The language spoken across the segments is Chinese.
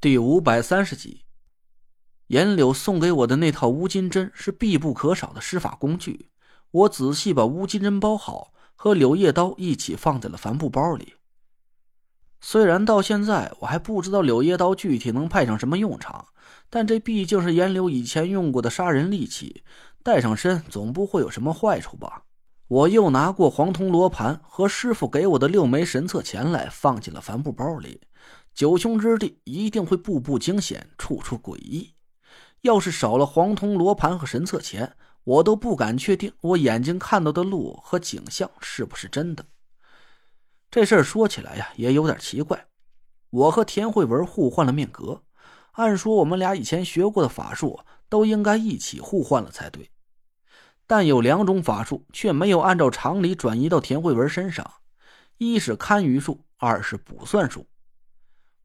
第五百三十集，严柳送给我的那套乌金针是必不可少的施法工具。我仔细把乌金针包好，和柳叶刀一起放在了帆布包里。虽然到现在我还不知道柳叶刀具体能派上什么用场，但这毕竟是严柳以前用过的杀人利器，带上身总不会有什么坏处吧。我又拿过黄铜罗盘和师傅给我的六枚神策钱来，放进了帆布包里。九凶之地一定会步步惊险，处处诡异。要是少了黄铜罗盘和神策钱，我都不敢确定我眼睛看到的路和景象是不是真的。这事儿说起来呀，也有点奇怪。我和田慧文互换了命格，按说我们俩以前学过的法术都应该一起互换了才对，但有两种法术却没有按照常理转移到田慧文身上，一是堪舆术，二是卜算术。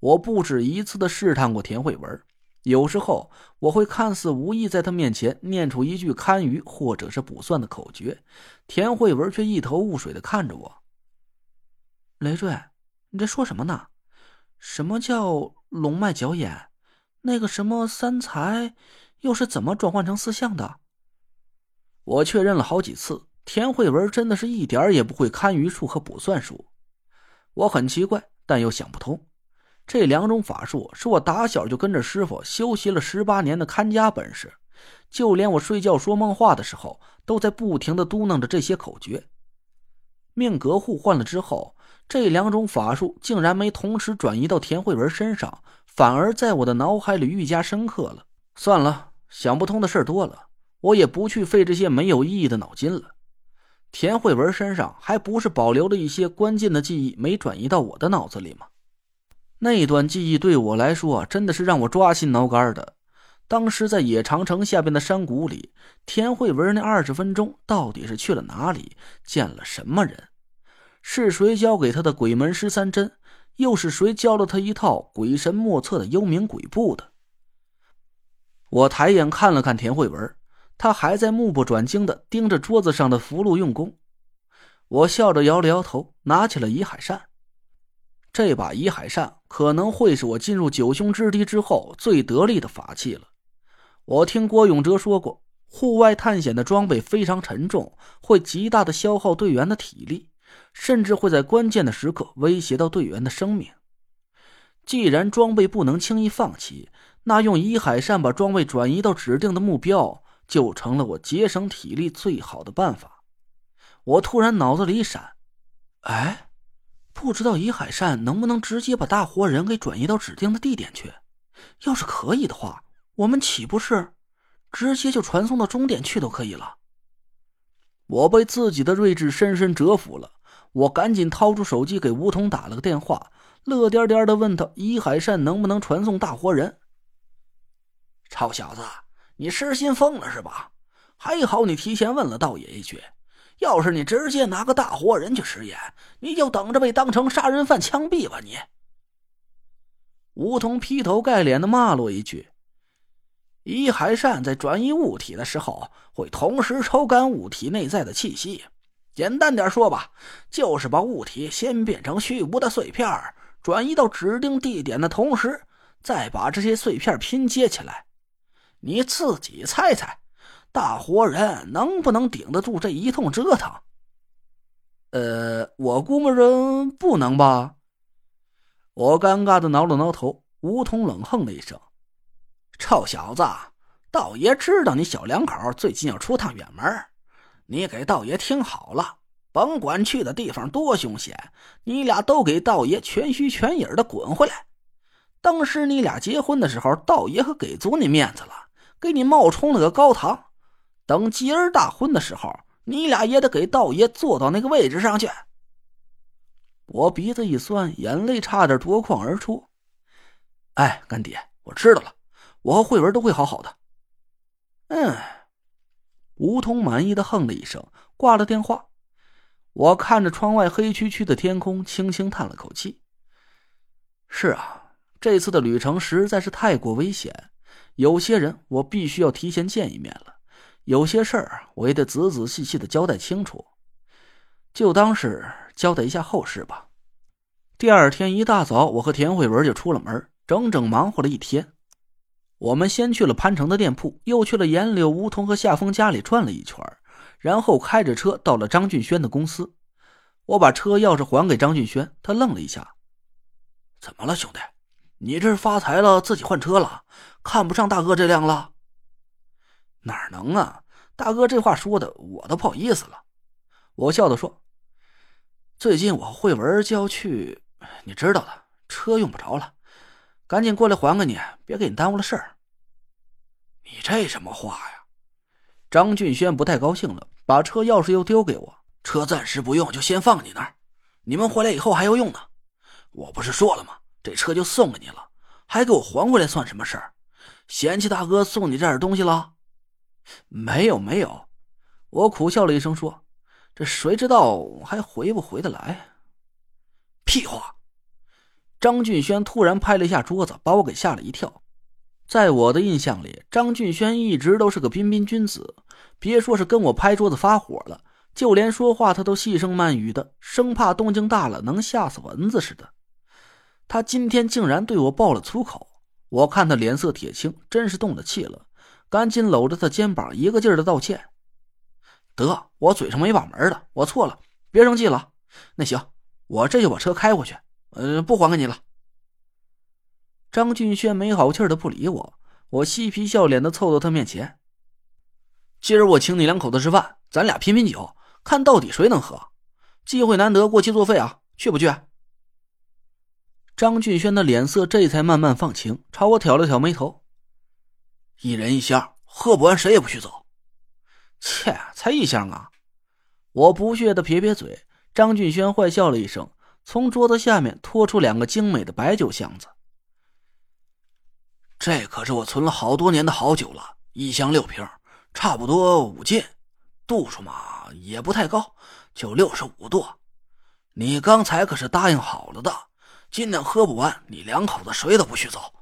我不止一次的试探过田慧文，有时候我会看似无意在他面前念出一句堪舆或者是卜算的口诀，田慧文却一头雾水的看着我。雷坠，你在说什么呢？什么叫龙脉角眼？那个什么三才，又是怎么转换成四象的？我确认了好几次，田慧文真的是一点也不会堪舆术和卜算术。我很奇怪，但又想不通。这两种法术是我打小就跟着师傅修习了十八年的看家本事，就连我睡觉说梦话的时候，都在不停的嘟囔着这些口诀。命格互换了之后，这两种法术竟然没同时转移到田慧文身上，反而在我的脑海里愈加深刻了。算了，想不通的事多了，我也不去费这些没有意义的脑筋了。田慧文身上还不是保留了一些关键的记忆没转移到我的脑子里吗？那段记忆对我来说真的是让我抓心挠肝的。当时在野长城下边的山谷里，田慧文那二十分钟到底是去了哪里？见了什么人？是谁教给他的鬼门十三针？又是谁教了他一套鬼神莫测的幽冥鬼步的？我抬眼看了看田慧文，他还在目不转睛的盯着桌子上的符箓用功。我笑着摇了摇头，拿起了移海扇。这把移海扇可能会是我进入九凶之地之后最得力的法器了。我听郭永哲说过，户外探险的装备非常沉重，会极大的消耗队员的体力，甚至会在关键的时刻威胁到队员的生命。既然装备不能轻易放弃，那用移海扇把装备转移到指定的目标，就成了我节省体力最好的办法。我突然脑子里一闪，哎。不知道移海善能不能直接把大活人给转移到指定的地点去？要是可以的话，我们岂不是直接就传送到终点去都可以了？我被自己的睿智深深折服了，我赶紧掏出手机给吴桐打了个电话，乐颠颠的问他伊海善能不能传送大活人。臭小子，你失心疯了是吧？还好你提前问了道爷一句。要是你直接拿个大活人去实验，你就等着被当成杀人犯枪毙吧！你。梧桐劈头盖脸的骂了我一句：“伊海善在转移物体的时候，会同时抽干物体内在的气息。简单点说吧，就是把物体先变成虚无的碎片，转移到指定地点的同时，再把这些碎片拼接起来。你自己猜猜。”大活人能不能顶得住这一通折腾？呃，我估摸着不能吧。我尴尬的挠了挠头，梧桐冷哼了一声：“臭小子，道爷知道你小两口最近要出趟远门，你给道爷听好了，甭管去的地方多凶险，你俩都给道爷全虚全影的滚回来。当时你俩结婚的时候，道爷可给足你面子了，给你冒充了个高堂。”等吉儿大婚的时候，你俩也得给道爷坐到那个位置上去。我鼻子一酸，眼泪差点夺眶而出。哎，干爹，我知道了，我和慧文都会好好的。嗯，吴桐满意的哼了一声，挂了电话。我看着窗外黑黢黢的天空，轻轻叹了口气。是啊，这次的旅程实在是太过危险，有些人我必须要提前见一面了。有些事儿我也得仔仔细细的交代清楚，就当是交代一下后事吧。第二天一大早，我和田慧文就出了门，整整忙活了一天。我们先去了潘成的店铺，又去了严柳、梧桐和夏风家里转了一圈，然后开着车到了张俊轩的公司。我把车钥匙还给张俊轩，他愣了一下：“怎么了，兄弟？你这是发财了，自己换车了？看不上大哥这辆了？”“哪能啊！大哥这话说的，我都不好意思了。”我笑着说：“最近我慧文就要去，你知道的，车用不着了，赶紧过来还给你，别给你耽误了事儿。”“你这什么话呀？”张俊轩不太高兴了，把车钥匙又丢给我。车暂时不用，就先放你那儿。你们回来以后还要用呢。我不是说了吗？这车就送给你了，还给我还回来算什么事儿？嫌弃大哥送你这点东西了？没有没有，我苦笑了一声说：“这谁知道还回不回得来？”屁话！张俊轩突然拍了一下桌子，把我给吓了一跳。在我的印象里，张俊轩一直都是个彬彬君子，别说是跟我拍桌子发火了。就连说话他都细声慢语的，生怕动静大了能吓死蚊子似的。他今天竟然对我爆了粗口，我看他脸色铁青，真是动了气了，赶紧搂着他肩膀，一个劲儿的道歉：“得，我嘴上没把门的，我错了，别生气了。那行，我这就把车开回去，呃，不还给你了。”张俊轩没好气的不理我，我嬉皮笑脸的凑到他面前：“今儿我请你两口子吃饭，咱俩拼拼酒。”看到底谁能喝？机会难得，过期作废啊！去不去？张俊轩的脸色这才慢慢放晴，朝我挑了挑眉头：“一人一箱，喝不完谁也不许走。”切，才一箱啊！我不屑的撇撇嘴。张俊轩坏笑了一声，从桌子下面拖出两个精美的白酒箱子。这可是我存了好多年的好酒了，一箱六瓶，差不多五斤，度数嘛。也不太高，就六十五度。你刚才可是答应好了的，尽量喝不完，你两口子谁都不许走。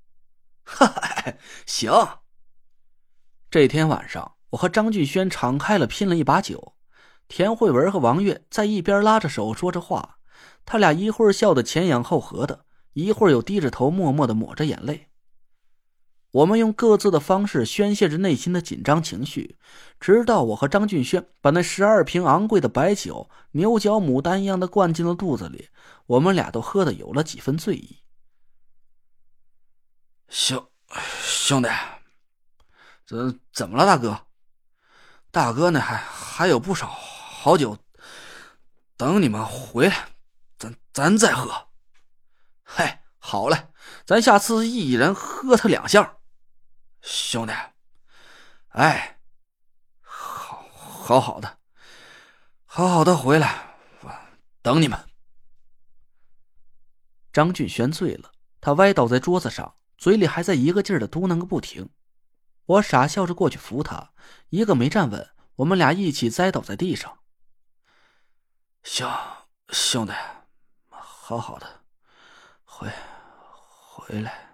哈哈，行。这天晚上，我和张俊轩敞开了拼了一把酒。田慧文和王月在一边拉着手说着话，他俩一会儿笑得前仰后合的，一会儿又低着头默默的抹着眼泪。我们用各自的方式宣泄着内心的紧张情绪，直到我和张俊轩把那十二瓶昂贵的白酒牛角牡丹一样的灌进了肚子里，我们俩都喝的有了几分醉意。行兄弟，怎怎么了，大哥？大哥呢？还还有不少好酒，等你们回来，咱咱再喝。嗨，好嘞，咱下次一人喝他两箱。兄弟，哎，好，好好的，好好的回来，我等你们。张俊轩醉了，他歪倒在桌子上，嘴里还在一个劲儿的嘟囔个不停。我傻笑着过去扶他，一个没站稳，我们俩一起栽倒在地上。兄兄弟，好好的，回回来。